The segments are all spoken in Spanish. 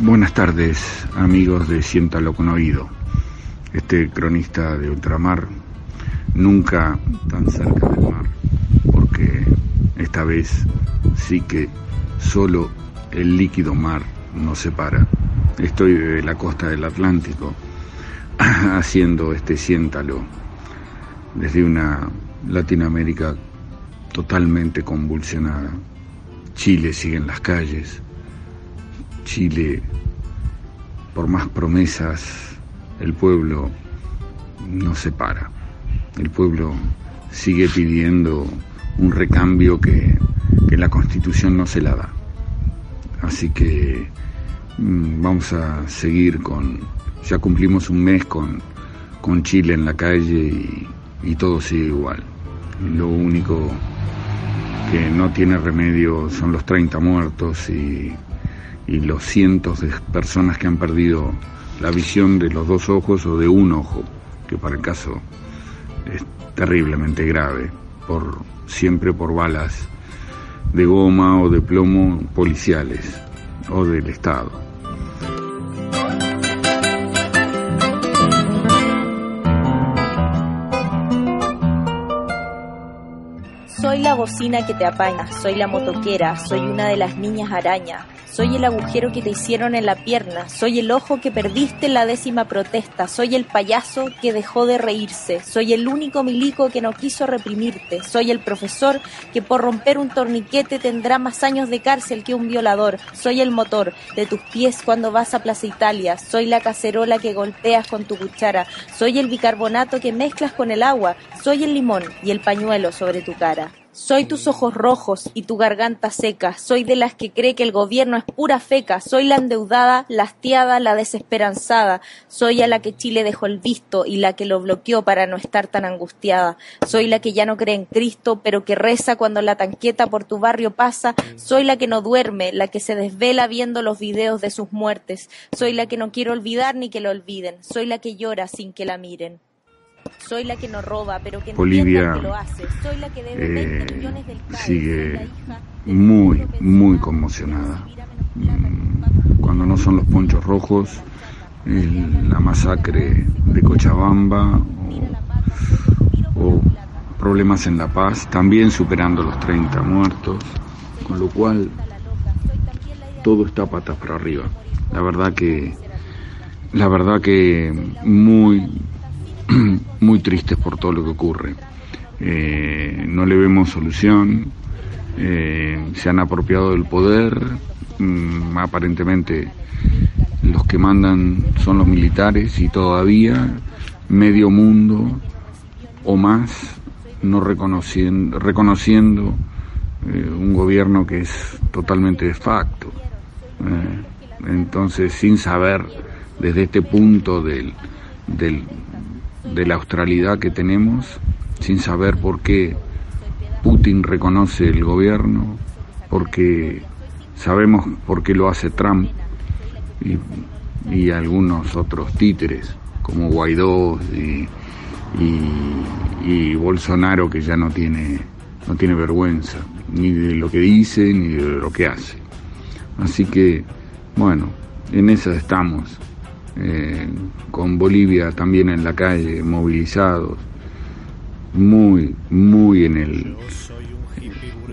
Buenas tardes, amigos de Siéntalo con Oído. Este cronista de ultramar, nunca tan cerca del mar, porque esta vez sí que solo el líquido mar nos separa. Estoy de la costa del Atlántico haciendo este Siéntalo desde una Latinoamérica totalmente convulsionada. Chile sigue en las calles, Chile, por más promesas, el pueblo no se para. El pueblo sigue pidiendo un recambio que, que la constitución no se la da. Así que mm, vamos a seguir con, ya cumplimos un mes con, con Chile en la calle y, y todo sigue igual. Lo único que no tiene remedio son los 30 muertos y y los cientos de personas que han perdido la visión de los dos ojos o de un ojo, que para el caso es terriblemente grave, por siempre por balas de goma o de plomo policiales o del Estado. Soy la bocina que te apaña, soy la motoquera, soy una de las niñas araña, soy el agujero que te hicieron en la pierna, soy el ojo que perdiste en la décima protesta, soy el payaso que dejó de reírse, soy el único milico que no quiso reprimirte, soy el profesor que por romper un torniquete tendrá más años de cárcel que un violador, soy el motor de tus pies cuando vas a Plaza Italia, soy la cacerola que golpeas con tu cuchara, soy el bicarbonato que mezclas con el agua, soy el limón y el pañuelo sobre tu cara. Soy tus ojos rojos y tu garganta seca, soy de las que cree que el gobierno es pura feca, soy la endeudada, la hastiada, la desesperanzada, soy a la que Chile dejó el visto y la que lo bloqueó para no estar tan angustiada, soy la que ya no cree en Cristo, pero que reza cuando la tanqueta por tu barrio pasa, soy la que no duerme, la que se desvela viendo los videos de sus muertes, soy la que no quiere olvidar ni que lo olviden, soy la que llora sin que la miren. Soy la que no roba, pero que Bolivia que lo hace. Soy la que debe eh, 20 millones del CAE. sigue muy, muy conmocionada. Mm, Cuando no son los ponchos rojos, el- la masacre de Cochabamba o, o problemas en La Paz, también superando los 30 muertos, con lo cual todo está patas para arriba. La verdad que, la verdad que muy, muy tristes por todo lo que ocurre. Eh, no le vemos solución, eh, se han apropiado del poder, mm, aparentemente los que mandan son los militares y todavía medio mundo o más no reconociendo, reconociendo eh, un gobierno que es totalmente de facto. Entonces, sin saber desde este punto del, del- de la australidad que tenemos, sin saber por qué Putin reconoce el gobierno, porque sabemos por qué lo hace Trump y, y algunos otros títeres como Guaidó y, y- y Bolsonaro que ya no tiene, no tiene vergüenza ni de lo que dice ni de lo que hace. Así que, bueno, en esa estamos. Eh, con Bolivia también en la calle, movilizados, muy, muy en el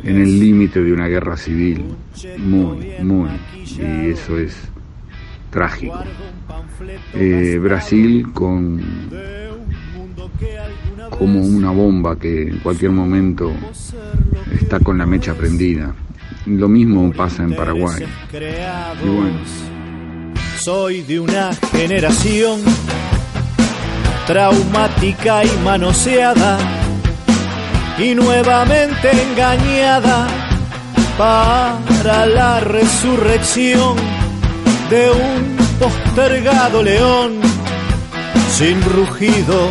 en el límite de una guerra civil, muy, muy, y eso es trágico. Eh, Brasil con como una bomba que en cualquier momento está con la mecha prendida. Lo mismo pasa en Paraguay. Y bueno. Soy de una generación traumática y manoseada y nuevamente engañada para la resurrección de un postergado león sin rugido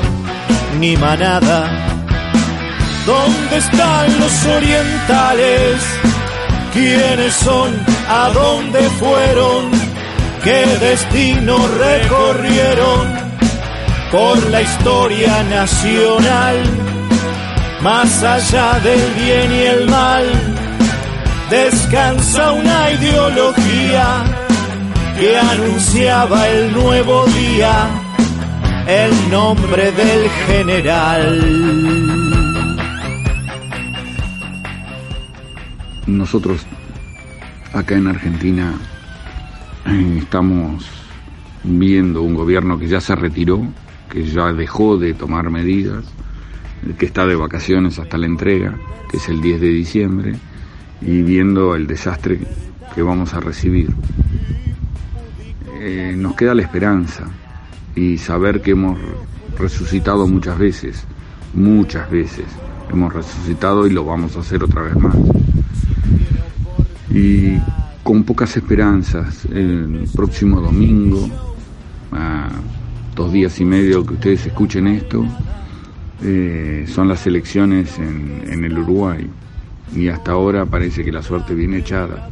ni manada. ¿Dónde están los orientales? ¿Quiénes son? ¿A dónde fueron? ¿Qué destino recorrieron por la historia nacional? Más allá del bien y el mal, descansa una ideología que anunciaba el nuevo día, el nombre del general. Nosotros acá en Argentina estamos viendo un gobierno que ya se retiró, que ya dejó de tomar medidas, que está de vacaciones hasta la entrega, que es el 10 de diciembre, y viendo el desastre que vamos a recibir. Eh, nos queda la esperanza y saber que hemos resucitado muchas veces, muchas veces, hemos resucitado y lo vamos a hacer otra vez más. Con pocas esperanzas, el próximo domingo, a dos días y medio que ustedes escuchen esto, eh, son las elecciones en, el Uruguay y hasta ahora parece que la suerte viene echada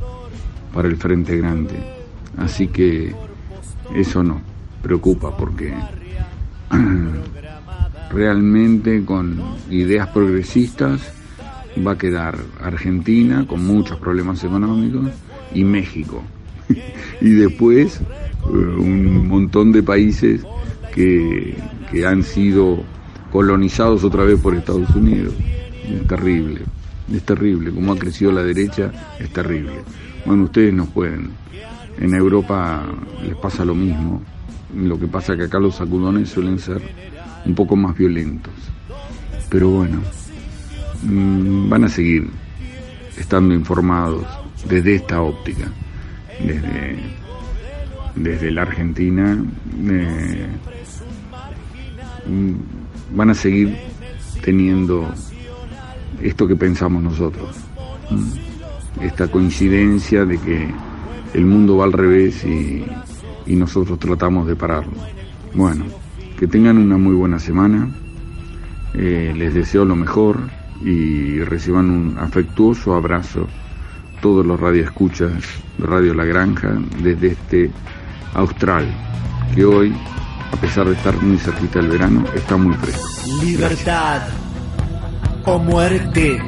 para el Frente Grande. Así que eso no preocupa porque realmente con ideas progresistas va a quedar Argentina con muchos problemas económicos y México. y después eh, un montón de países que, que han sido colonizados otra vez por Estados Unidos. Es terrible, es terrible. Como ha crecido la derecha, es terrible. Bueno, ustedes no pueden. En Europa les pasa lo mismo. Lo que pasa es que acá los sacudones suelen ser un poco más violentos. Pero bueno, mm, van a seguir estando informados desde esta óptica, desde, desde la Argentina. Eh, mm, van a seguir teniendo esto que pensamos nosotros, mm, esta coincidencia de que el mundo va al revés y, nosotros tratamos de pararlo. Bueno, que tengan una muy buena semana, eh, les deseo lo mejor y reciban un afectuoso abrazo todos los radioescuchas de Radio La Granja desde este Austral, que hoy, a pesar de estar muy cerquita del verano, está muy fresco. Libertad o muerte,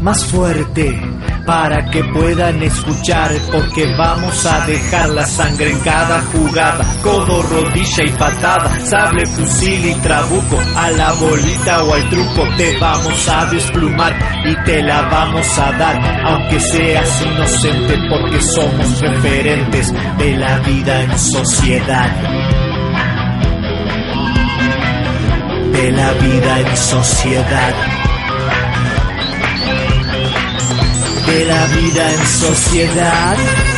más fuerte para que puedan escuchar porque vamos a dejar la sangre en cada jugada, codo, rodilla y patada, sable, fusil y trabuco, a la bolita o al truco te vamos a desplumar y te la vamos a dar, aunque seas inocente porque somos referentes de la vida en sociedad. De la vida en sociedad. De la vida en sociedad.